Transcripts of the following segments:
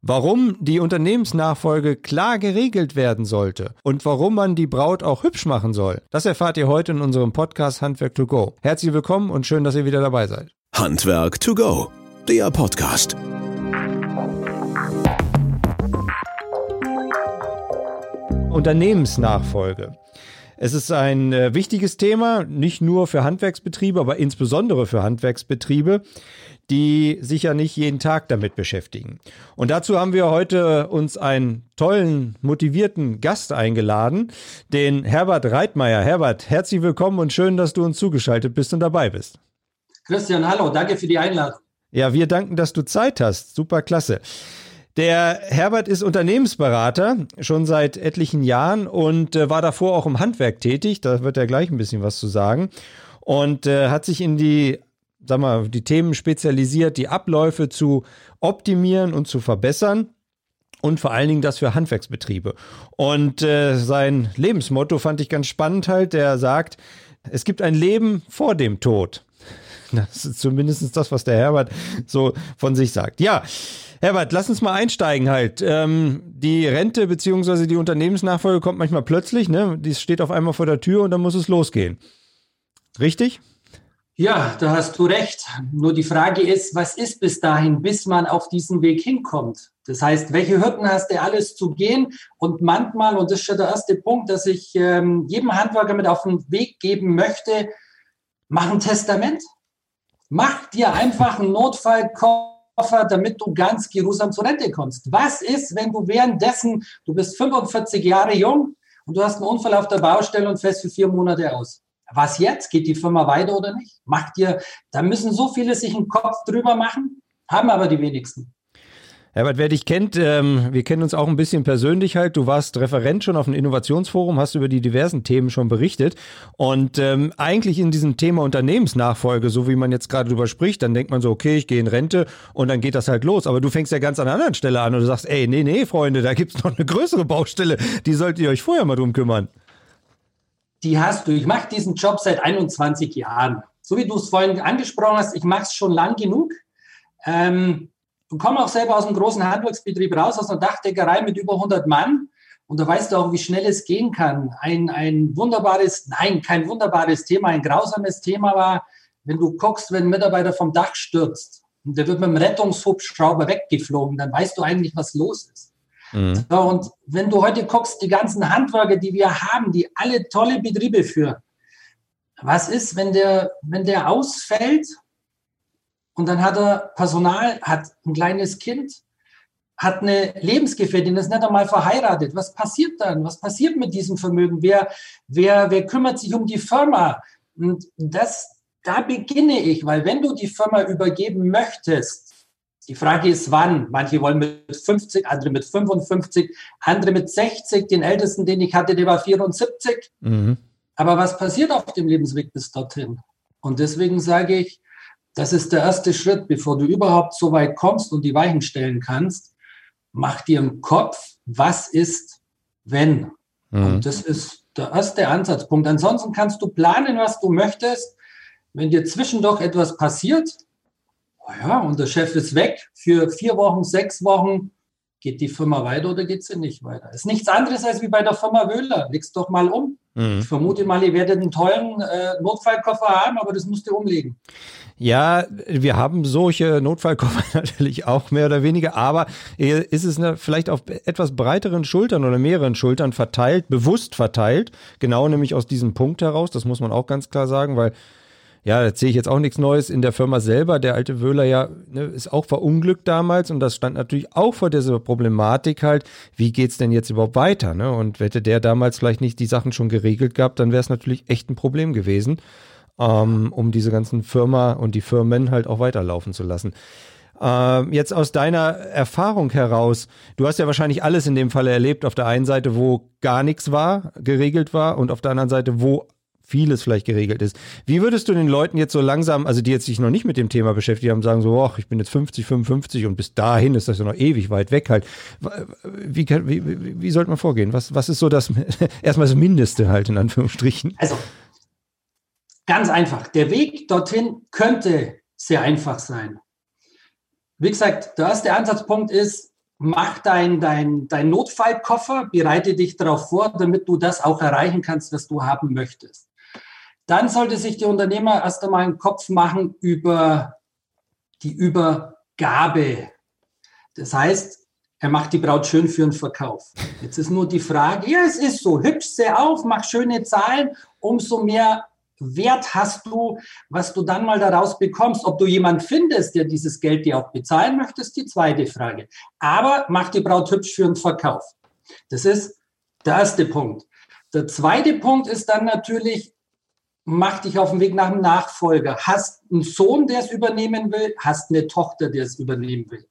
Warum die Unternehmensnachfolge klar geregelt werden sollte und warum man die Braut auch hübsch machen soll, das erfahrt ihr heute in unserem Podcast Handwerk to go. Herzlich willkommen und schön, dass ihr wieder dabei seid. Handwerk to go, der Podcast. Unternehmensnachfolge. Es ist ein äh, wichtiges Thema, nicht nur für Handwerksbetriebe, aber insbesondere für Handwerksbetriebe die sich ja nicht jeden Tag damit beschäftigen. Und dazu haben wir heute uns einen tollen, motivierten Gast eingeladen, den Herbert Reitmeier. Herbert, herzlich willkommen und schön, dass du uns zugeschaltet bist und dabei bist. Christian, hallo, danke für die Einladung. Ja, wir danken, dass du Zeit hast. Super klasse. Der Herbert ist Unternehmensberater schon seit etlichen Jahren und äh, war davor auch im Handwerk tätig. Da wird er gleich ein bisschen was zu sagen. Und äh, hat sich in die sag mal, die Themen spezialisiert, die Abläufe zu optimieren und zu verbessern. Und vor allen Dingen das für Handwerksbetriebe. Und äh, sein Lebensmotto fand ich ganz spannend halt. Der sagt, es gibt ein Leben vor dem Tod. Das ist zumindest das, was der Herbert so von sich sagt. Ja, Herbert, lass uns mal einsteigen halt. Ähm, die Rente bzw. die Unternehmensnachfolge kommt manchmal plötzlich, ne? Die steht auf einmal vor der Tür und dann muss es losgehen. Richtig? Ja, da hast du recht. Nur die Frage ist, was ist bis dahin, bis man auf diesen Weg hinkommt? Das heißt, welche Hürden hast du alles zu gehen? Und manchmal, und das ist schon der erste Punkt, dass ich ähm, jedem Handwerker mit auf den Weg geben möchte, mach ein Testament. Mach dir einfach einen Notfallkoffer, damit du ganz geruhsam zur Rente kommst. Was ist, wenn du währenddessen, du bist 45 Jahre jung und du hast einen Unfall auf der Baustelle und fällst für vier Monate aus? Was jetzt? Geht die Firma weiter oder nicht? Macht ihr, da müssen so viele sich einen Kopf drüber machen, haben aber die wenigsten. Herbert, wer dich kennt, ähm, wir kennen uns auch ein bisschen persönlich halt. Du warst Referent schon auf dem Innovationsforum, hast über die diversen Themen schon berichtet. Und ähm, eigentlich in diesem Thema Unternehmensnachfolge, so wie man jetzt gerade drüber spricht, dann denkt man so, okay, ich gehe in Rente und dann geht das halt los. Aber du fängst ja ganz an einer anderen Stelle an und du sagst, ey, nee, nee, Freunde, da gibt's noch eine größere Baustelle, die solltet ihr euch vorher mal drum kümmern die hast du. Ich mache diesen Job seit 21 Jahren. So wie du es vorhin angesprochen hast, ich mache es schon lang genug. Ähm, und komme auch selber aus einem großen Handwerksbetrieb raus, aus einer Dachdeckerei mit über 100 Mann. Und da weißt du auch, wie schnell es gehen kann. Ein, ein wunderbares, nein, kein wunderbares Thema, ein grausames Thema war, wenn du guckst, wenn ein Mitarbeiter vom Dach stürzt und der wird mit dem Rettungshubschrauber weggeflogen, dann weißt du eigentlich, was los ist. Mhm. So, und wenn du heute guckst, die ganzen Handwerker, die wir haben, die alle tolle Betriebe führen, was ist, wenn der, wenn der ausfällt und dann hat er Personal, hat ein kleines Kind, hat eine Lebensgefährtin, ist nicht einmal verheiratet. Was passiert dann? Was passiert mit diesem Vermögen? Wer, wer, wer kümmert sich um die Firma? Und das, da beginne ich, weil wenn du die Firma übergeben möchtest, die Frage ist, wann. Manche wollen mit 50, andere mit 55, andere mit 60. Den ältesten, den ich hatte, der war 74. Mhm. Aber was passiert auf dem Lebensweg bis dorthin? Und deswegen sage ich, das ist der erste Schritt, bevor du überhaupt so weit kommst und die Weichen stellen kannst. Mach dir im Kopf, was ist, wenn. Mhm. Und das ist der erste Ansatzpunkt. Ansonsten kannst du planen, was du möchtest. Wenn dir zwischendurch etwas passiert, ja, und der Chef ist weg für vier Wochen, sechs Wochen. Geht die Firma weiter oder geht sie nicht weiter? Ist nichts anderes als wie bei der Firma Wöhler. Leg's doch mal um. Mhm. Ich vermute mal, ihr werdet einen tollen äh, Notfallkoffer haben, aber das müsst ihr umlegen. Ja, wir haben solche Notfallkoffer natürlich auch mehr oder weniger, aber ist es eine, vielleicht auf etwas breiteren Schultern oder mehreren Schultern verteilt, bewusst verteilt, genau nämlich aus diesem Punkt heraus, das muss man auch ganz klar sagen, weil ja, da sehe ich jetzt auch nichts Neues in der Firma selber. Der alte Wöhler ja ne, ist auch verunglückt damals und das stand natürlich auch vor dieser Problematik halt, wie geht es denn jetzt überhaupt weiter? Ne? Und hätte der damals vielleicht nicht die Sachen schon geregelt gehabt, dann wäre es natürlich echt ein Problem gewesen, ähm, um diese ganzen Firma und die Firmen halt auch weiterlaufen zu lassen. Ähm, jetzt aus deiner Erfahrung heraus, du hast ja wahrscheinlich alles in dem Falle erlebt, auf der einen Seite, wo gar nichts war, geregelt war und auf der anderen Seite, wo vieles vielleicht geregelt ist. Wie würdest du den Leuten jetzt so langsam, also die jetzt sich noch nicht mit dem Thema beschäftigt haben, sagen so, ach, ich bin jetzt 50, 55 und bis dahin ist das ja noch ewig weit weg halt. Wie, wie, wie, wie sollte man vorgehen? Was, was ist so das, erstmal das Mindeste halt in Anführungsstrichen? Also, ganz einfach. Der Weg dorthin könnte sehr einfach sein. Wie gesagt, der erste Ansatzpunkt ist, mach dein, dein, dein Notfallkoffer, bereite dich darauf vor, damit du das auch erreichen kannst, was du haben möchtest. Dann sollte sich der Unternehmer erst einmal einen Kopf machen über die Übergabe. Das heißt, er macht die Braut schön für den Verkauf. Jetzt ist nur die Frage, ja, es ist so, hübsch sehr auf, mach schöne Zahlen, umso mehr Wert hast du, was du dann mal daraus bekommst. Ob du jemand findest, der dieses Geld dir auch bezahlen möchte, ist die zweite Frage. Aber mach die Braut hübsch für den Verkauf. Das ist der erste Punkt. Der zweite Punkt ist dann natürlich, mach dich auf den Weg nach dem Nachfolger. Hast einen Sohn, der es übernehmen will, hast eine Tochter, der es übernehmen will.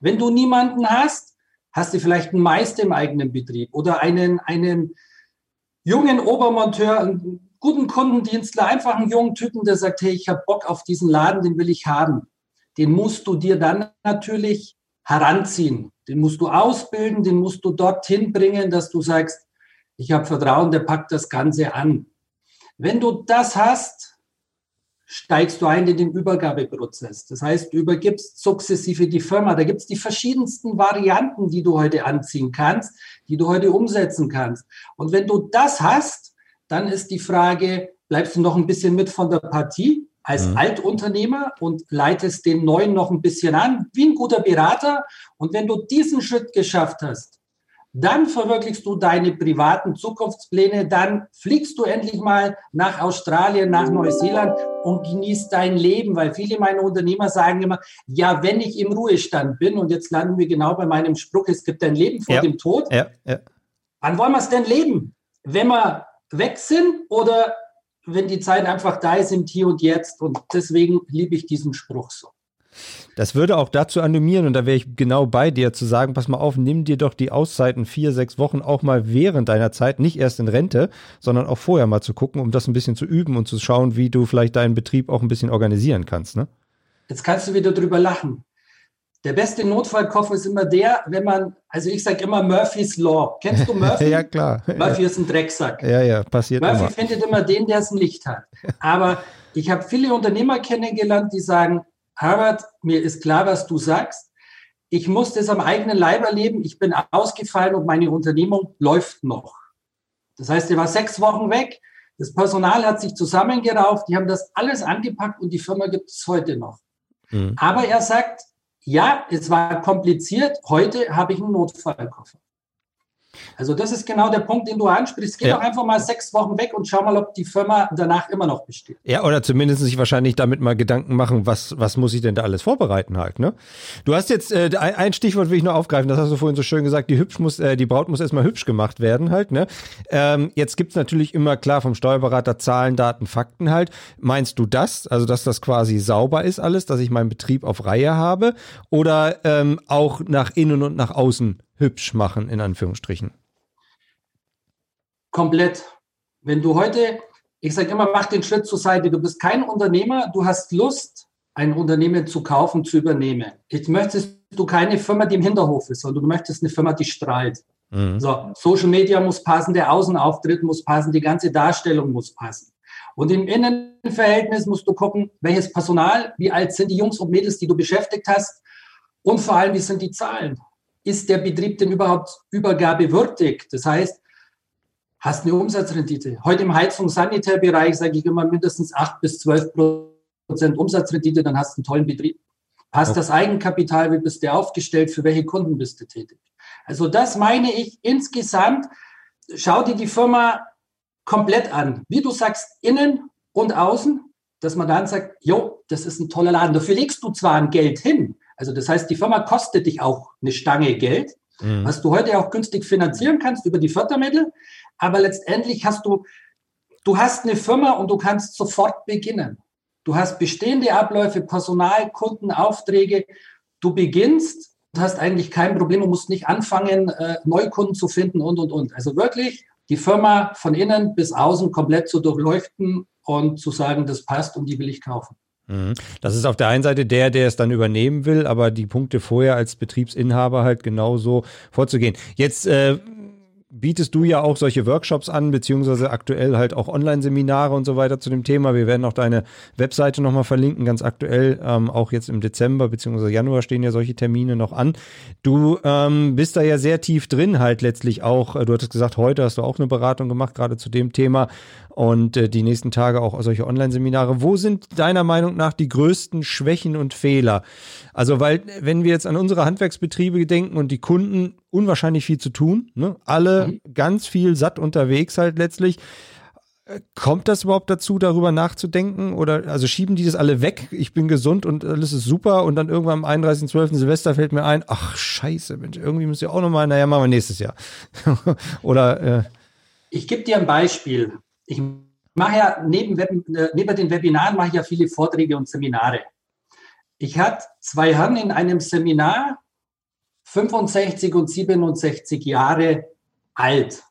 Wenn du niemanden hast, hast du vielleicht einen Meister im eigenen Betrieb oder einen, einen jungen Obermonteur, einen guten Kundendienstler, einfach einen jungen Typen, der sagt, hey, ich habe Bock auf diesen Laden, den will ich haben. Den musst du dir dann natürlich heranziehen. Den musst du ausbilden, den musst du dorthin bringen, dass du sagst, ich habe Vertrauen, der packt das Ganze an. Wenn du das hast, steigst du ein in den Übergabeprozess. Das heißt, du übergibst sukzessive die Firma. Da gibt es die verschiedensten Varianten, die du heute anziehen kannst, die du heute umsetzen kannst. Und wenn du das hast, dann ist die Frage, bleibst du noch ein bisschen mit von der Partie als mhm. Altunternehmer und leitest den Neuen noch ein bisschen an, wie ein guter Berater. Und wenn du diesen Schritt geschafft hast, dann verwirklichst du deine privaten Zukunftspläne, dann fliegst du endlich mal nach Australien, nach Neuseeland und genießt dein Leben, weil viele meiner Unternehmer sagen immer, ja, wenn ich im Ruhestand bin, und jetzt landen wir genau bei meinem Spruch, es gibt ein Leben vor ja. dem Tod, ja. Ja. wann wollen wir es denn leben? Wenn wir weg sind oder wenn die Zeit einfach da ist im Hier und Jetzt. Und deswegen liebe ich diesen Spruch so. Das würde auch dazu animieren, und da wäre ich genau bei dir, zu sagen, pass mal auf, nimm dir doch die Auszeiten vier, sechs Wochen auch mal während deiner Zeit, nicht erst in Rente, sondern auch vorher mal zu gucken, um das ein bisschen zu üben und zu schauen, wie du vielleicht deinen Betrieb auch ein bisschen organisieren kannst. Ne? Jetzt kannst du wieder drüber lachen. Der beste Notfallkoffer ist immer der, wenn man, also ich sage immer Murphy's Law. Kennst du Murphy? ja, klar. Murphy ist ein Drecksack. Ja, ja, passiert Murphy immer. findet immer den, der es nicht hat. Aber ich habe viele Unternehmer kennengelernt, die sagen, Herbert, mir ist klar, was du sagst. Ich muss das am eigenen Leib erleben. Ich bin ausgefallen und meine Unternehmung läuft noch. Das heißt, er war sechs Wochen weg. Das Personal hat sich zusammengerauft. Die haben das alles angepackt und die Firma gibt es heute noch. Mhm. Aber er sagt, ja, es war kompliziert. Heute habe ich einen Notfallkoffer. Also das ist genau der Punkt, den du ansprichst. Geh ja. doch einfach mal sechs Wochen weg und schau mal, ob die Firma danach immer noch besteht. Ja, oder zumindest sich wahrscheinlich damit mal Gedanken machen, was, was muss ich denn da alles vorbereiten halt, ne? Du hast jetzt, äh, ein Stichwort will ich nur aufgreifen, das hast du vorhin so schön gesagt, die hübsch muss, äh, die Braut muss erstmal hübsch gemacht werden halt, ne? Ähm, jetzt gibt's natürlich immer klar vom Steuerberater Zahlen, Daten, Fakten halt. Meinst du das? Also, dass das quasi sauber ist alles, dass ich meinen Betrieb auf Reihe habe? Oder ähm, auch nach innen und nach außen hübsch machen, in Anführungsstrichen? Komplett. Wenn du heute, ich sage immer, mach den Schritt zur Seite. Du bist kein Unternehmer, du hast Lust, ein Unternehmen zu kaufen, zu übernehmen. Jetzt möchtest du keine Firma, die im Hinterhof ist, sondern du möchtest eine Firma, die strahlt. Mhm. So, Social Media muss passen, der Außenauftritt muss passen, die ganze Darstellung muss passen. Und im Innenverhältnis musst du gucken, welches Personal, wie alt sind die Jungs und Mädels, die du beschäftigt hast und vor allem, wie sind die Zahlen ist der Betrieb denn überhaupt übergabewürdig? Das heißt, hast eine Umsatzrendite. Heute im Heizungs-Sanitärbereich sage ich immer mindestens 8 bis 12 Prozent Umsatzrendite, dann hast du einen tollen Betrieb. Passt okay. das Eigenkapital, wie bist du aufgestellt, für welche Kunden bist du tätig? Also das meine ich insgesamt. Schau dir die Firma komplett an. Wie du sagst, innen und außen, dass man dann sagt, jo, das ist ein toller Laden. Dafür legst du zwar ein Geld hin, also das heißt, die Firma kostet dich auch eine Stange Geld, mhm. was du heute auch günstig finanzieren kannst über die Fördermittel. Aber letztendlich hast du, du hast eine Firma und du kannst sofort beginnen. Du hast bestehende Abläufe, Personal, Kunden, Aufträge. Du beginnst und hast eigentlich kein Problem und musst nicht anfangen, äh, Neukunden zu finden und, und, und. Also wirklich die Firma von innen bis außen komplett zu durchleuchten und zu sagen, das passt und die will ich kaufen. Mhm. Das ist auf der einen Seite der, der es dann übernehmen will, aber die Punkte vorher als Betriebsinhaber halt genauso vorzugehen. Jetzt äh, bietest du ja auch solche Workshops an, beziehungsweise aktuell halt auch Online-Seminare und so weiter zu dem Thema. Wir werden auch deine Webseite nochmal verlinken, ganz aktuell. Ähm, auch jetzt im Dezember beziehungsweise Januar stehen ja solche Termine noch an. Du ähm, bist da ja sehr tief drin halt letztlich auch. Du hattest gesagt, heute hast du auch eine Beratung gemacht, gerade zu dem Thema und äh, die nächsten Tage auch solche Online-Seminare. Wo sind deiner Meinung nach die größten Schwächen und Fehler? Also, weil, wenn wir jetzt an unsere Handwerksbetriebe denken und die Kunden unwahrscheinlich viel zu tun, ne? alle mhm. ganz viel satt unterwegs halt letztlich. Kommt das überhaupt dazu, darüber nachzudenken? Oder also schieben die das alle weg? Ich bin gesund und alles ist super und dann irgendwann am 31.12. Silvester fällt mir ein, ach scheiße, Mensch, irgendwie müsst ihr auch nochmal, naja, machen wir nächstes Jahr. Oder äh, ich gebe dir ein Beispiel ich mache ja neben, Web, äh, neben den Webinaren mache ich ja viele Vorträge und Seminare. Ich hatte zwei Herren in einem Seminar, 65 und 67 Jahre alt.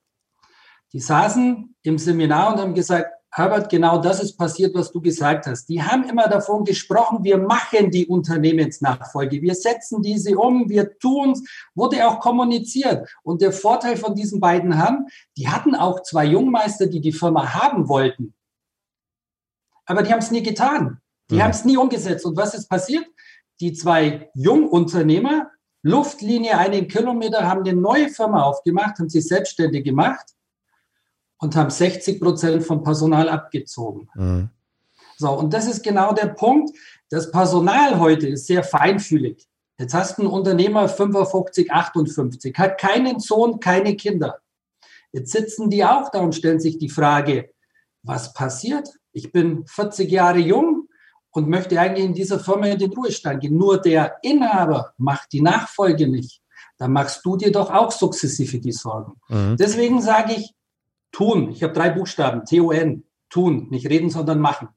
Die saßen im Seminar und haben gesagt, Herbert, genau das ist passiert, was du gesagt hast. Die haben immer davon gesprochen, wir machen die Unternehmensnachfolge, wir setzen diese um, wir tun es, wurde auch kommuniziert. Und der Vorteil von diesen beiden Herren, die hatten auch zwei Jungmeister, die die Firma haben wollten. Aber die haben es nie getan. Die mhm. haben es nie umgesetzt. Und was ist passiert? Die zwei Jungunternehmer, Luftlinie einen Kilometer, haben eine neue Firma aufgemacht, haben sich selbstständig gemacht und haben 60 Prozent vom Personal abgezogen. Mhm. So, und das ist genau der Punkt. Das Personal heute ist sehr feinfühlig. Jetzt hast du einen Unternehmer 55, 58, hat keinen Sohn, keine Kinder. Jetzt sitzen die auch da und stellen sich die Frage, was passiert? Ich bin 40 Jahre jung und möchte eigentlich in dieser Firma in den Ruhestand gehen. Nur der Inhaber macht die Nachfolge nicht. Da machst du dir doch auch sukzessive die Sorgen. Mhm. Deswegen sage ich, Tun. Ich habe drei Buchstaben. T-O-N. Tun. Nicht reden, sondern machen.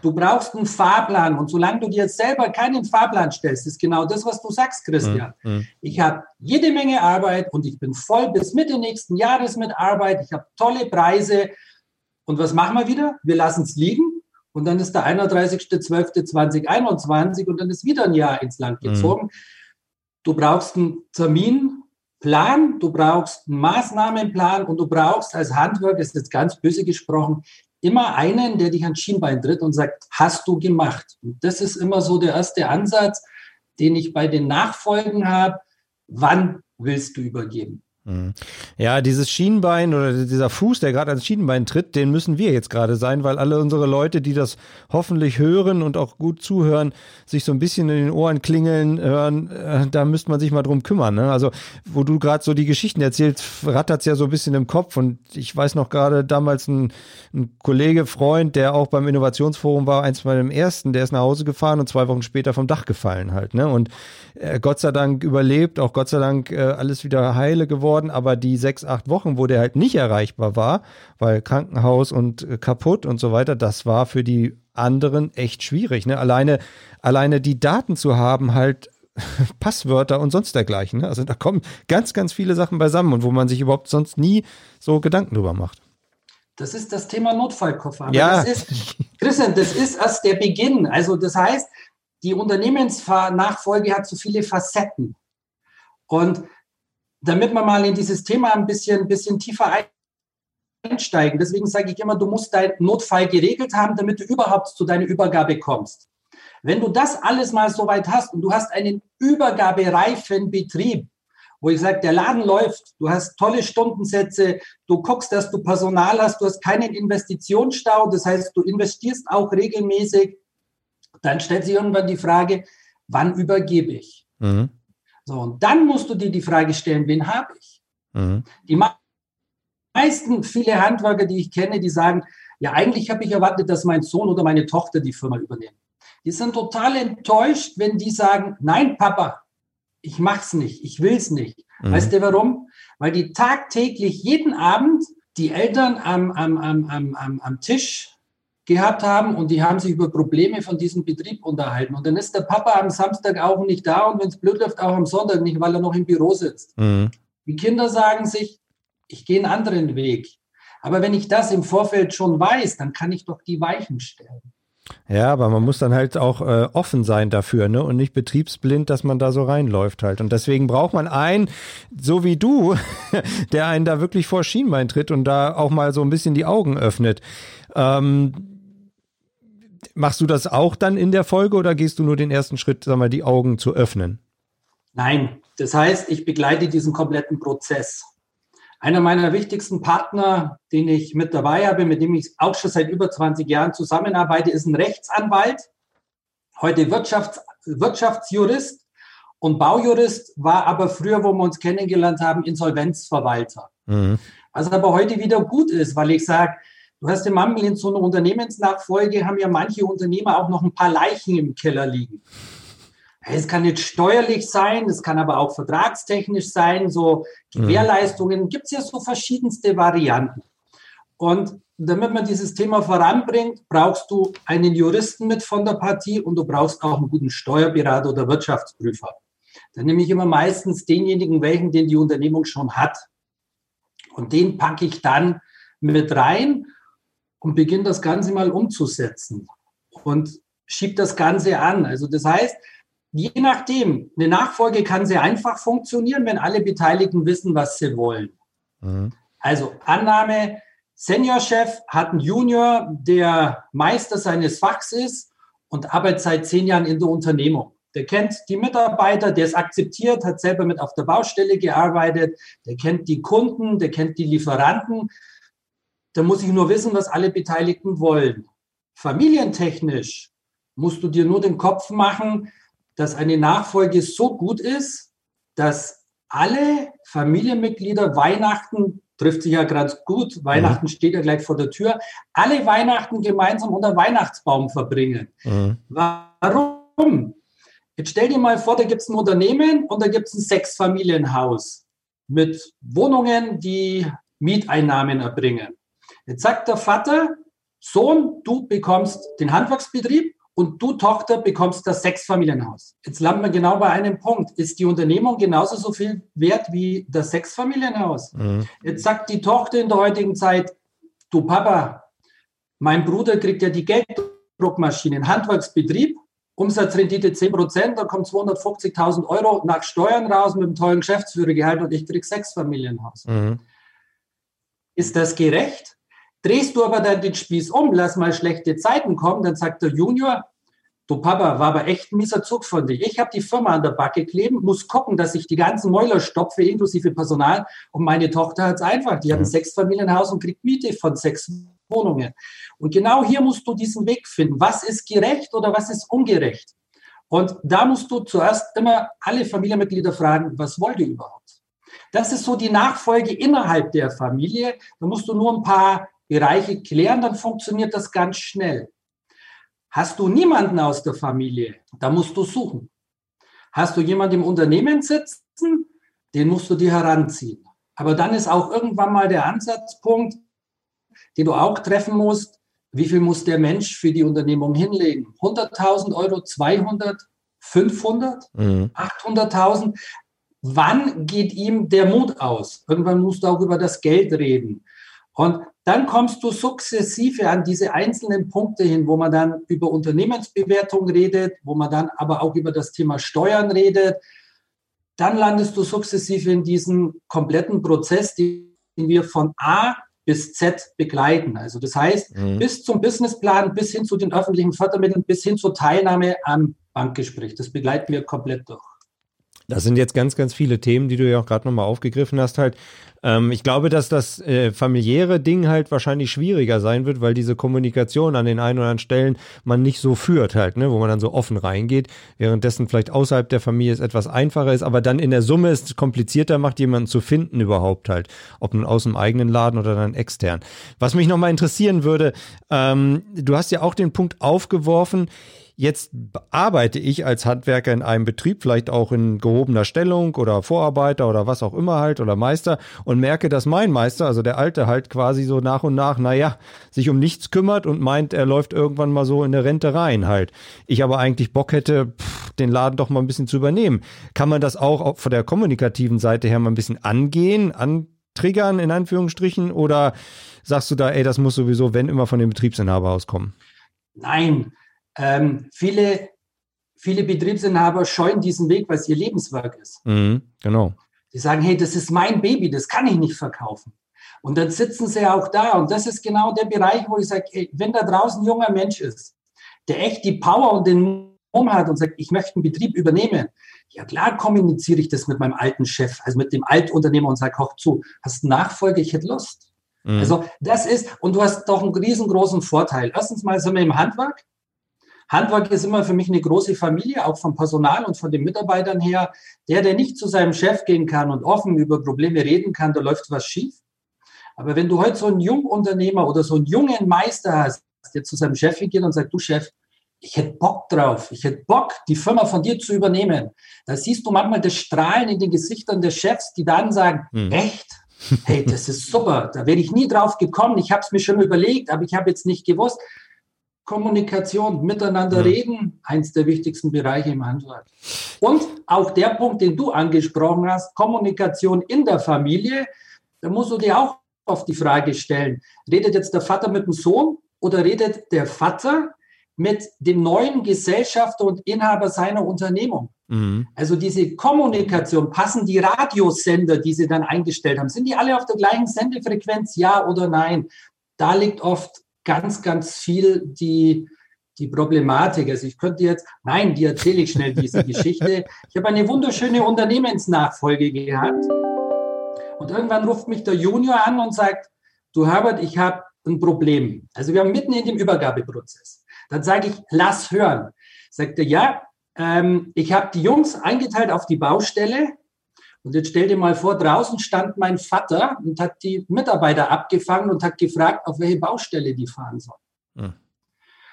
Du brauchst einen Fahrplan und solange du dir jetzt selber keinen Fahrplan stellst, ist genau das, was du sagst, Christian. Mhm. Ich habe jede Menge Arbeit und ich bin voll bis Mitte nächsten Jahres mit Arbeit. Ich habe tolle Preise. Und was machen wir wieder? Wir lassen es liegen und dann ist der 31.12.2021 und dann ist wieder ein Jahr ins Land mhm. gezogen. Mhm. Du brauchst einen Termin, Plan, du brauchst einen Maßnahmenplan und du brauchst als Handwerker, ist jetzt ganz böse gesprochen, immer einen, der dich ans Schienbein tritt und sagt, hast du gemacht? Und das ist immer so der erste Ansatz, den ich bei den Nachfolgen habe. Wann willst du übergeben? Mhm. Ja, dieses Schienbein oder dieser Fuß, der gerade ans Schienbein tritt, den müssen wir jetzt gerade sein, weil alle unsere Leute, die das hoffentlich hören und auch gut zuhören, sich so ein bisschen in den Ohren klingeln hören, äh, da müsste man sich mal drum kümmern. Ne? Also, wo du gerade so die Geschichten erzählst, rattert es ja so ein bisschen im Kopf. Und ich weiß noch gerade damals ein, ein Kollege, Freund, der auch beim Innovationsforum war, eins bei dem ersten, der ist nach Hause gefahren und zwei Wochen später vom Dach gefallen halt. Ne? Und äh, Gott sei Dank überlebt, auch Gott sei Dank äh, alles wieder heile geworden, aber die sechs, acht Wochen, wo der halt nicht erreichbar war, weil Krankenhaus und äh, kaputt und so weiter, das war für die anderen echt schwierig. Ne? Alleine, alleine die Daten zu haben, halt Passwörter und sonst dergleichen. Ne? Also da kommen ganz, ganz viele Sachen beisammen und wo man sich überhaupt sonst nie so Gedanken drüber macht. Das ist das Thema Notfallkoffer. Aber ja. das ist, Christian, das ist erst der Beginn. Also das heißt, die Unternehmensnachfolge hat so viele Facetten. Und damit wir mal in dieses Thema ein bisschen, bisschen tiefer einsteigen, deswegen sage ich immer, du musst deinen Notfall geregelt haben, damit du überhaupt zu deiner Übergabe kommst. Wenn du das alles mal so weit hast und du hast einen übergabereifen Betrieb, wo ich sage, der Laden läuft, du hast tolle Stundensätze, du guckst, dass du Personal hast, du hast keinen Investitionsstau, das heißt, du investierst auch regelmäßig, dann stellt sich irgendwann die Frage, wann übergebe ich? Mhm. So, und dann musst du dir die Frage stellen, wen habe ich? Mhm. Die meisten, viele Handwerker, die ich kenne, die sagen, ja, eigentlich habe ich erwartet, dass mein Sohn oder meine Tochter die Firma übernehmen. Die sind total enttäuscht, wenn die sagen, nein, Papa, ich mach's nicht, ich will's nicht. Mhm. Weißt du warum? Weil die tagtäglich jeden Abend die Eltern am, am, am, am, am Tisch gehabt haben und die haben sich über Probleme von diesem Betrieb unterhalten. Und dann ist der Papa am Samstag auch nicht da und wenn es blöd läuft, auch am Sonntag nicht, weil er noch im Büro sitzt. Mhm. Die Kinder sagen sich, ich gehe einen anderen Weg. Aber wenn ich das im Vorfeld schon weiß, dann kann ich doch die Weichen stellen. Ja, aber man muss dann halt auch äh, offen sein dafür, ne? Und nicht betriebsblind, dass man da so reinläuft halt. Und deswegen braucht man einen, so wie du, der einen da wirklich vor Schienbein tritt und da auch mal so ein bisschen die Augen öffnet. Ähm, machst du das auch dann in der Folge oder gehst du nur den ersten Schritt, sag mal, die Augen zu öffnen? Nein, das heißt, ich begleite diesen kompletten Prozess. Einer meiner wichtigsten Partner, den ich mit dabei habe, mit dem ich auch schon seit über 20 Jahren zusammenarbeite, ist ein Rechtsanwalt, heute Wirtschafts-, Wirtschaftsjurist und Baujurist, war aber früher, wo wir uns kennengelernt haben, Insolvenzverwalter. Mhm. Was aber heute wieder gut ist, weil ich sage, du hast im Mangel in so einer Unternehmensnachfolge, haben ja manche Unternehmer auch noch ein paar Leichen im Keller liegen. Es kann nicht steuerlich sein, es kann aber auch vertragstechnisch sein, so Gewährleistungen, mhm. gibt es ja so verschiedenste Varianten. Und damit man dieses Thema voranbringt, brauchst du einen Juristen mit von der Partie und du brauchst auch einen guten Steuerberater oder Wirtschaftsprüfer. Dann nehme ich immer meistens denjenigen, welchen den die Unternehmung schon hat. Und den packe ich dann mit rein und beginne das Ganze mal umzusetzen und schiebe das Ganze an. Also das heißt, Je nachdem, eine Nachfolge kann sehr einfach funktionieren, wenn alle Beteiligten wissen, was sie wollen. Mhm. Also Annahme, Seniorchef hat einen Junior, der Meister seines Fachs ist und arbeitet seit zehn Jahren in der Unternehmung. Der kennt die Mitarbeiter, der ist akzeptiert, hat selber mit auf der Baustelle gearbeitet, der kennt die Kunden, der kennt die Lieferanten. Da muss ich nur wissen, was alle Beteiligten wollen. Familientechnisch musst du dir nur den Kopf machen, dass eine Nachfolge so gut ist, dass alle Familienmitglieder Weihnachten trifft sich ja ganz gut. Weihnachten mhm. steht ja gleich vor der Tür. Alle Weihnachten gemeinsam unter Weihnachtsbaum verbringen. Mhm. Warum? Jetzt stell dir mal vor, da gibt es ein Unternehmen und da gibt es ein Sechsfamilienhaus mit Wohnungen, die Mieteinnahmen erbringen. Jetzt sagt der Vater, Sohn, du bekommst den Handwerksbetrieb und du Tochter bekommst das Sechsfamilienhaus. Jetzt landen wir genau bei einem Punkt. Ist die Unternehmung genauso so viel wert wie das Sechsfamilienhaus? Mhm. Jetzt sagt die Tochter in der heutigen Zeit, du Papa, mein Bruder kriegt ja die Gelddruckmaschine, Handwerksbetrieb, Umsatzrendite 10 Prozent, da kommt 250.000 Euro nach Steuern raus mit einem tollen Geschäftsführergehalt und ich krieg Sechsfamilienhaus. Mhm. Ist das gerecht? Drehst du aber dann den Spieß um, lass mal schlechte Zeiten kommen, dann sagt der Junior, du Papa, war aber echt ein mieser Zug von dir. Ich habe die Firma an der Backe kleben, muss gucken, dass ich die ganzen Mäuler stopfe, inklusive Personal. Und meine Tochter hat es einfach. Die hat ein mhm. Sechsfamilienhaus und kriegt Miete von sechs Wohnungen. Und genau hier musst du diesen Weg finden. Was ist gerecht oder was ist ungerecht? Und da musst du zuerst immer alle Familienmitglieder fragen, was wollt ihr überhaupt? Das ist so die Nachfolge innerhalb der Familie. Da musst du nur ein paar Bereiche klären, dann funktioniert das ganz schnell. Hast du niemanden aus der Familie, da musst du suchen. Hast du jemanden im Unternehmen sitzen, den musst du dir heranziehen. Aber dann ist auch irgendwann mal der Ansatzpunkt, den du auch treffen musst, wie viel muss der Mensch für die Unternehmung hinlegen? 100.000 Euro, 200, 500, mhm. 800.000? Wann geht ihm der Mut aus? Irgendwann musst du auch über das Geld reden. Und dann kommst du sukzessive an diese einzelnen Punkte hin, wo man dann über Unternehmensbewertung redet, wo man dann aber auch über das Thema Steuern redet. Dann landest du sukzessive in diesem kompletten Prozess, den wir von A bis Z begleiten. Also das heißt, mhm. bis zum Businessplan, bis hin zu den öffentlichen Fördermitteln, bis hin zur Teilnahme am Bankgespräch. Das begleiten wir komplett durch. Das sind jetzt ganz, ganz viele Themen, die du ja auch gerade nochmal aufgegriffen hast halt. Ähm, ich glaube, dass das äh, familiäre Ding halt wahrscheinlich schwieriger sein wird, weil diese Kommunikation an den ein oder anderen Stellen man nicht so führt halt, ne, wo man dann so offen reingeht, währenddessen vielleicht außerhalb der Familie es etwas einfacher ist, aber dann in der Summe es komplizierter macht, jemanden zu finden überhaupt halt, ob nun aus dem eigenen Laden oder dann extern. Was mich nochmal interessieren würde, ähm, du hast ja auch den Punkt aufgeworfen, Jetzt arbeite ich als Handwerker in einem Betrieb, vielleicht auch in gehobener Stellung oder Vorarbeiter oder was auch immer halt oder Meister und merke, dass mein Meister, also der Alte halt quasi so nach und nach, naja, sich um nichts kümmert und meint, er läuft irgendwann mal so in der Rente rein halt. Ich aber eigentlich Bock hätte, pff, den Laden doch mal ein bisschen zu übernehmen. Kann man das auch von der kommunikativen Seite her mal ein bisschen angehen, antriggern in Anführungsstrichen oder sagst du da, ey, das muss sowieso, wenn immer von dem Betriebsinhaber auskommen? Nein, ähm, viele, viele Betriebsinhaber scheuen diesen Weg, weil es ihr Lebenswerk ist. Mhm, genau. Die sagen, hey, das ist mein Baby, das kann ich nicht verkaufen. Und dann sitzen sie auch da. Und das ist genau der Bereich, wo ich sage, hey, wenn da draußen ein junger Mensch ist, der echt die Power und den Mumm hat und sagt, ich möchte einen Betrieb übernehmen, ja klar kommuniziere ich das mit meinem alten Chef, also mit dem Altunternehmer und sage, hoch zu, hast du Nachfolge, ich hätte Lust. Mhm. Also das ist, und du hast doch einen riesengroßen Vorteil. Erstens mal sind wir im Handwerk. Handwerk ist immer für mich eine große Familie, auch vom Personal und von den Mitarbeitern her. Der, der nicht zu seinem Chef gehen kann und offen über Probleme reden kann, da läuft was schief. Aber wenn du heute so einen Jungunternehmer oder so einen jungen Meister hast, der zu seinem Chef geht und sagt, du Chef, ich hätte Bock drauf, ich hätte Bock, die Firma von dir zu übernehmen. Da siehst du manchmal das Strahlen in den Gesichtern der Chefs, die dann sagen, mhm. echt? Hey, das ist super, da wäre ich nie drauf gekommen, ich habe es mir schon überlegt, aber ich habe jetzt nicht gewusst. Kommunikation, miteinander reden, eins der wichtigsten Bereiche im Handwerk. Und auch der Punkt, den du angesprochen hast, Kommunikation in der Familie, da musst du dir auch auf die Frage stellen, redet jetzt der Vater mit dem Sohn oder redet der Vater mit dem neuen Gesellschafter und Inhaber seiner Unternehmung? Mhm. Also diese Kommunikation, passen die Radiosender, die sie dann eingestellt haben, sind die alle auf der gleichen Sendefrequenz, ja oder nein? Da liegt oft ganz, ganz viel die, die Problematik. Also ich könnte jetzt, nein, die erzähle ich schnell diese Geschichte. Ich habe eine wunderschöne Unternehmensnachfolge gehabt und irgendwann ruft mich der Junior an und sagt, du Herbert, ich habe ein Problem. Also wir haben mitten in dem Übergabeprozess. Dann sage ich, lass hören. Sagt er, ja, ähm, ich habe die Jungs eingeteilt auf die Baustelle. Und jetzt stell dir mal vor, draußen stand mein Vater und hat die Mitarbeiter abgefangen und hat gefragt, auf welche Baustelle die fahren sollen. Hm.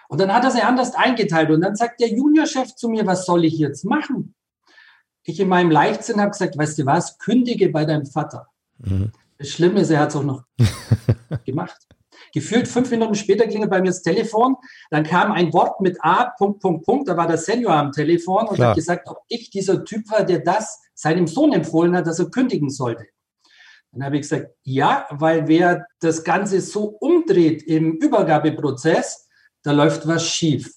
Und dann hat er sie anders eingeteilt. Und dann sagt der Juniorchef zu mir, was soll ich jetzt machen? Ich in meinem Leichtsinn habe gesagt, weißt du was, kündige bei deinem Vater. Mhm. Das Schlimme ist, er hat es auch noch gemacht. Gefühlt fünf Minuten später klingelt bei mir das Telefon. Dann kam ein Wort mit A, Punkt, Punkt, Punkt. Da war der Senior am Telefon und Klar. hat gesagt, ob ich dieser Typ war, der das seinem Sohn empfohlen hat, dass er kündigen sollte. Dann habe ich gesagt, ja, weil wer das Ganze so umdreht im Übergabeprozess, da läuft was schief.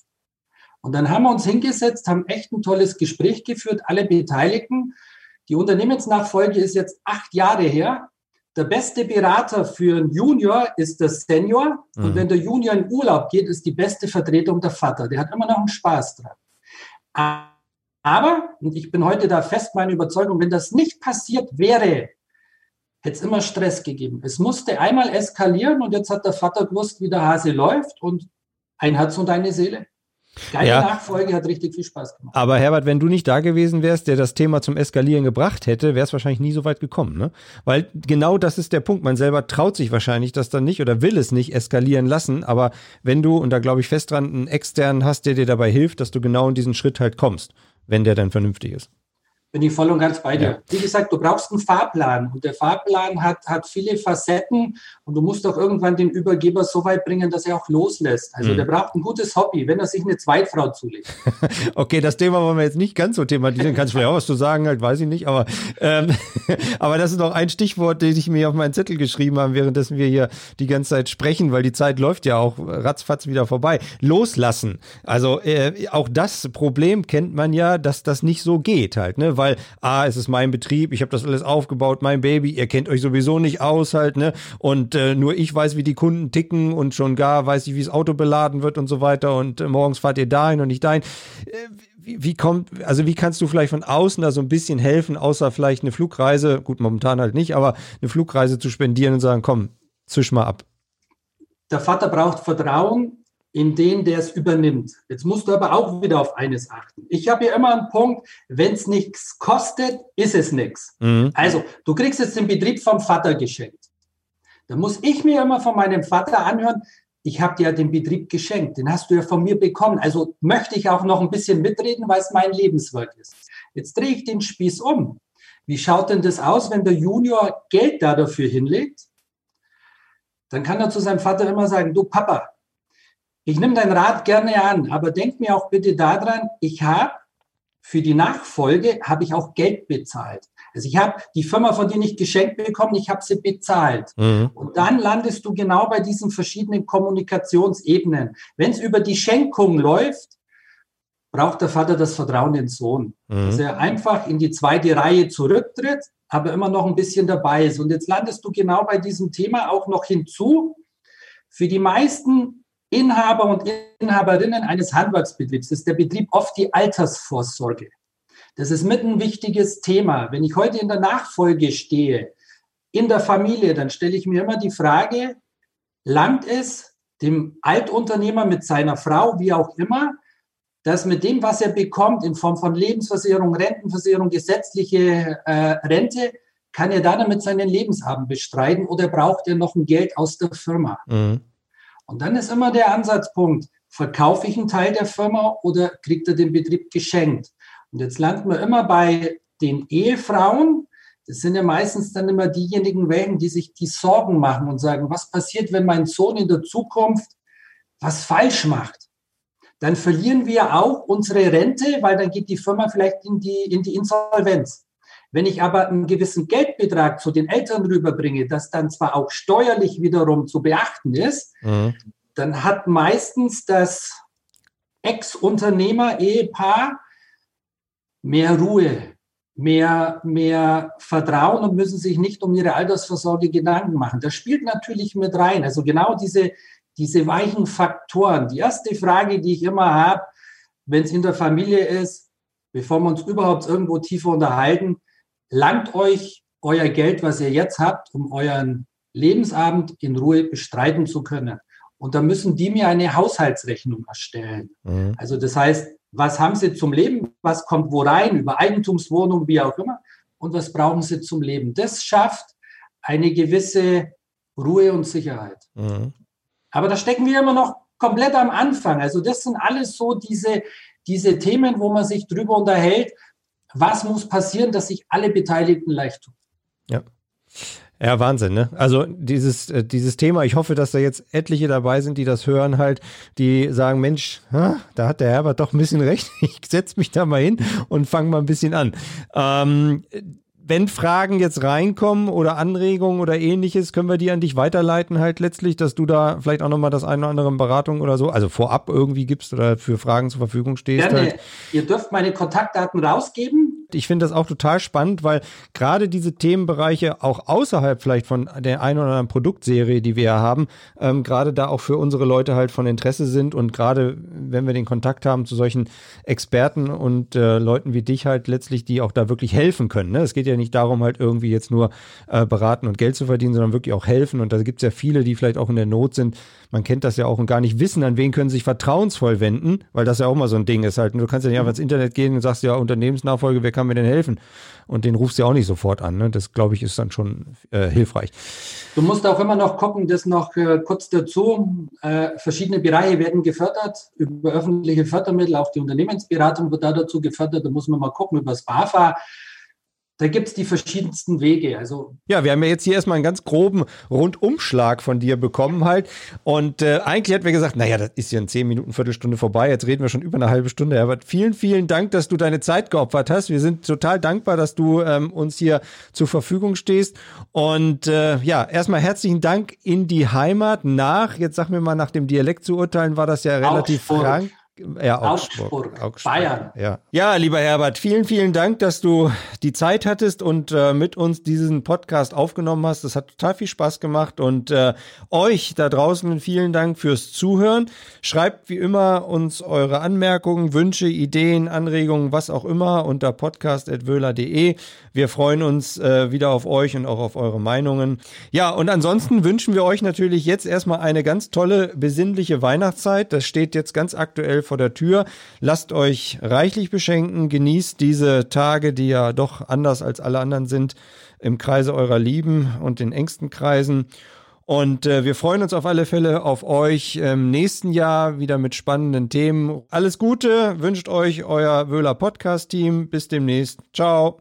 Und dann haben wir uns hingesetzt, haben echt ein tolles Gespräch geführt, alle Beteiligten. Die Unternehmensnachfolge ist jetzt acht Jahre her. Der beste Berater für einen Junior ist der Senior. Mhm. Und wenn der Junior in Urlaub geht, ist die beste Vertretung der Vater. Der hat immer noch einen Spaß dran. Aber, und ich bin heute da fest meiner Überzeugung, wenn das nicht passiert wäre, hätte es immer Stress gegeben. Es musste einmal eskalieren und jetzt hat der Vater gewusst, wie der Hase läuft und ein Herz und eine Seele. Geile ja. Nachfolge, hat richtig viel Spaß gemacht. Aber Herbert, wenn du nicht da gewesen wärst, der das Thema zum Eskalieren gebracht hätte, wäre es wahrscheinlich nie so weit gekommen, ne? Weil genau das ist der Punkt. Man selber traut sich wahrscheinlich das dann nicht oder will es nicht eskalieren lassen. Aber wenn du, und da glaube ich fest dran, einen externen hast, der dir dabei hilft, dass du genau in diesen Schritt halt kommst, wenn der dann vernünftig ist. Bin ich voll und ganz bei dir. Ja. Wie gesagt, du brauchst einen Fahrplan und der Fahrplan hat, hat viele Facetten und du musst auch irgendwann den Übergeber so weit bringen, dass er auch loslässt. Also mhm. der braucht ein gutes Hobby, wenn er sich eine Zweitfrau zulegt. okay, das Thema wollen wir jetzt nicht ganz so thematisieren. Kannst du vielleicht auch was zu sagen, halt weiß ich nicht, aber, ähm, aber das ist noch ein Stichwort, den ich mir auf meinen Zettel geschrieben habe, währenddessen wir hier die ganze Zeit sprechen, weil die Zeit läuft ja auch ratzfatz wieder vorbei. Loslassen. Also äh, auch das Problem kennt man ja, dass das nicht so geht halt, ne? Weil A, es ist mein Betrieb, ich habe das alles aufgebaut, mein Baby, ihr kennt euch sowieso nicht aus halt, ne? Und äh, nur ich weiß, wie die Kunden ticken und schon gar weiß ich, wie das Auto beladen wird und so weiter und äh, morgens fahrt ihr dahin und nicht dahin. Äh, wie, wie kommt, also wie kannst du vielleicht von außen da so ein bisschen helfen, außer vielleicht eine Flugreise, gut, momentan halt nicht, aber eine Flugreise zu spendieren und sagen, komm, zisch mal ab. Der Vater braucht Vertrauen in den, der es übernimmt. Jetzt musst du aber auch wieder auf eines achten. Ich habe ja immer einen Punkt, wenn es nichts kostet, ist es nichts. Mhm. Also, du kriegst jetzt den Betrieb vom Vater geschenkt. Da muss ich mir immer von meinem Vater anhören, ich habe dir den Betrieb geschenkt, den hast du ja von mir bekommen. Also möchte ich auch noch ein bisschen mitreden, weil es mein Lebenswerk ist. Jetzt drehe ich den Spieß um. Wie schaut denn das aus, wenn der Junior Geld da dafür hinlegt? Dann kann er zu seinem Vater immer sagen, du Papa, ich nehme deinen Rat gerne an, aber denk mir auch bitte daran, ich habe für die Nachfolge habe ich auch Geld bezahlt. Also ich habe die Firma von dir nicht geschenkt bekommen, ich habe sie bezahlt. Mhm. Und dann landest du genau bei diesen verschiedenen Kommunikationsebenen. Wenn es über die Schenkung läuft, braucht der Vater das Vertrauen in den Sohn. Mhm. Dass er einfach in die zweite Reihe zurücktritt, aber immer noch ein bisschen dabei ist. Und jetzt landest du genau bei diesem Thema auch noch hinzu. Für die meisten Inhaber und Inhaberinnen eines Handwerksbetriebs ist der Betrieb oft die Altersvorsorge. Das ist mit ein wichtiges Thema. Wenn ich heute in der Nachfolge stehe, in der Familie, dann stelle ich mir immer die Frage, langt es dem Altunternehmer mit seiner Frau, wie auch immer, dass mit dem, was er bekommt in Form von Lebensversicherung, Rentenversicherung, gesetzliche äh, Rente, kann er damit seinen Lebensabend bestreiten oder braucht er noch ein Geld aus der Firma? Mhm. Und dann ist immer der Ansatzpunkt, verkaufe ich einen Teil der Firma oder kriegt er den Betrieb geschenkt? Und jetzt landen wir immer bei den Ehefrauen. Das sind ja meistens dann immer diejenigen, welchen, die sich die Sorgen machen und sagen, was passiert, wenn mein Sohn in der Zukunft was falsch macht? Dann verlieren wir auch unsere Rente, weil dann geht die Firma vielleicht in die, in die Insolvenz. Wenn ich aber einen gewissen Geldbetrag zu den Eltern rüberbringe, das dann zwar auch steuerlich wiederum zu beachten ist, mhm. dann hat meistens das Ex-Unternehmer-Ehepaar mehr Ruhe, mehr, mehr Vertrauen und müssen sich nicht um ihre Altersvorsorge Gedanken machen. Das spielt natürlich mit rein. Also genau diese, diese weichen Faktoren. Die erste Frage, die ich immer habe, wenn es in der Familie ist, bevor wir uns überhaupt irgendwo tiefer unterhalten, langt euch euer Geld, was ihr jetzt habt, um euren Lebensabend in Ruhe bestreiten zu können. Und da müssen die mir eine Haushaltsrechnung erstellen. Mhm. Also das heißt, was haben sie zum Leben? Was kommt wo rein? Über Eigentumswohnung, wie auch immer. Und was brauchen sie zum Leben? Das schafft eine gewisse Ruhe und Sicherheit. Mhm. Aber da stecken wir immer noch komplett am Anfang. Also das sind alles so diese, diese Themen, wo man sich drüber unterhält was muss passieren, dass sich alle Beteiligten leicht tun? Ja. Ja, Wahnsinn, ne? Also dieses, äh, dieses Thema, ich hoffe, dass da jetzt etliche dabei sind, die das hören halt, die sagen, Mensch, da hat der Herbert doch ein bisschen recht, ich setze mich da mal hin und fange mal ein bisschen an. Ähm, wenn Fragen jetzt reinkommen oder Anregungen oder ähnliches, können wir die an dich weiterleiten halt letztlich, dass du da vielleicht auch nochmal das eine oder andere Beratung oder so, also vorab irgendwie gibst oder für Fragen zur Verfügung stehst. Gerne. Halt. Ihr dürft meine Kontaktdaten rausgeben ich finde das auch total spannend, weil gerade diese Themenbereiche auch außerhalb vielleicht von der einen oder anderen Produktserie, die wir ja haben, ähm, gerade da auch für unsere Leute halt von Interesse sind und gerade wenn wir den Kontakt haben zu solchen Experten und äh, Leuten wie dich halt letztlich, die auch da wirklich helfen können. Ne? Es geht ja nicht darum, halt irgendwie jetzt nur äh, beraten und Geld zu verdienen, sondern wirklich auch helfen. Und da gibt es ja viele, die vielleicht auch in der Not sind, man kennt das ja auch und gar nicht wissen, an wen können sie sich vertrauensvoll wenden, weil das ja auch mal so ein Ding ist halt. Du kannst ja nicht einfach ins Internet gehen und sagst ja Unternehmensnachfolge, wer kann mir denn helfen? Und den rufst du ja auch nicht sofort an. Ne? Das, glaube ich, ist dann schon äh, hilfreich. Du musst auch immer noch gucken, das noch äh, kurz dazu. Äh, verschiedene Bereiche werden gefördert über öffentliche Fördermittel. Auch die Unternehmensberatung wird da dazu gefördert. Da muss man mal gucken über das BAFA da gibt es die verschiedensten Wege. Also ja, wir haben ja jetzt hier erstmal einen ganz groben Rundumschlag von dir bekommen halt. Und äh, eigentlich hätten wir gesagt, naja, das ist ja in zehn Minuten, Viertelstunde vorbei. Jetzt reden wir schon über eine halbe Stunde. Aber vielen, vielen Dank, dass du deine Zeit geopfert hast. Wir sind total dankbar, dass du ähm, uns hier zur Verfügung stehst. Und äh, ja, erstmal herzlichen Dank in die Heimat nach. Jetzt sag mir mal, nach dem Dialekt zu urteilen, war das ja relativ frank. Ja, Augsburg, Augsburg, Augsburg, Bayern. Ja. ja, lieber Herbert, vielen, vielen Dank, dass du die Zeit hattest und äh, mit uns diesen Podcast aufgenommen hast. Das hat total viel Spaß gemacht und äh, euch da draußen vielen Dank fürs Zuhören. Schreibt wie immer uns eure Anmerkungen, Wünsche, Ideen, Anregungen, was auch immer unter podcast.wöhler.de. Wir freuen uns äh, wieder auf euch und auch auf eure Meinungen. Ja, und ansonsten wünschen wir euch natürlich jetzt erstmal eine ganz tolle, besinnliche Weihnachtszeit. Das steht jetzt ganz aktuell vor der Tür. Lasst euch reichlich beschenken, genießt diese Tage, die ja doch anders als alle anderen sind, im Kreise eurer Lieben und den engsten Kreisen. Und äh, wir freuen uns auf alle Fälle auf euch im nächsten Jahr wieder mit spannenden Themen. Alles Gute wünscht euch euer Wöhler Podcast Team. Bis demnächst. Ciao.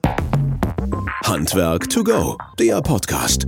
Handwerk to go, der Podcast.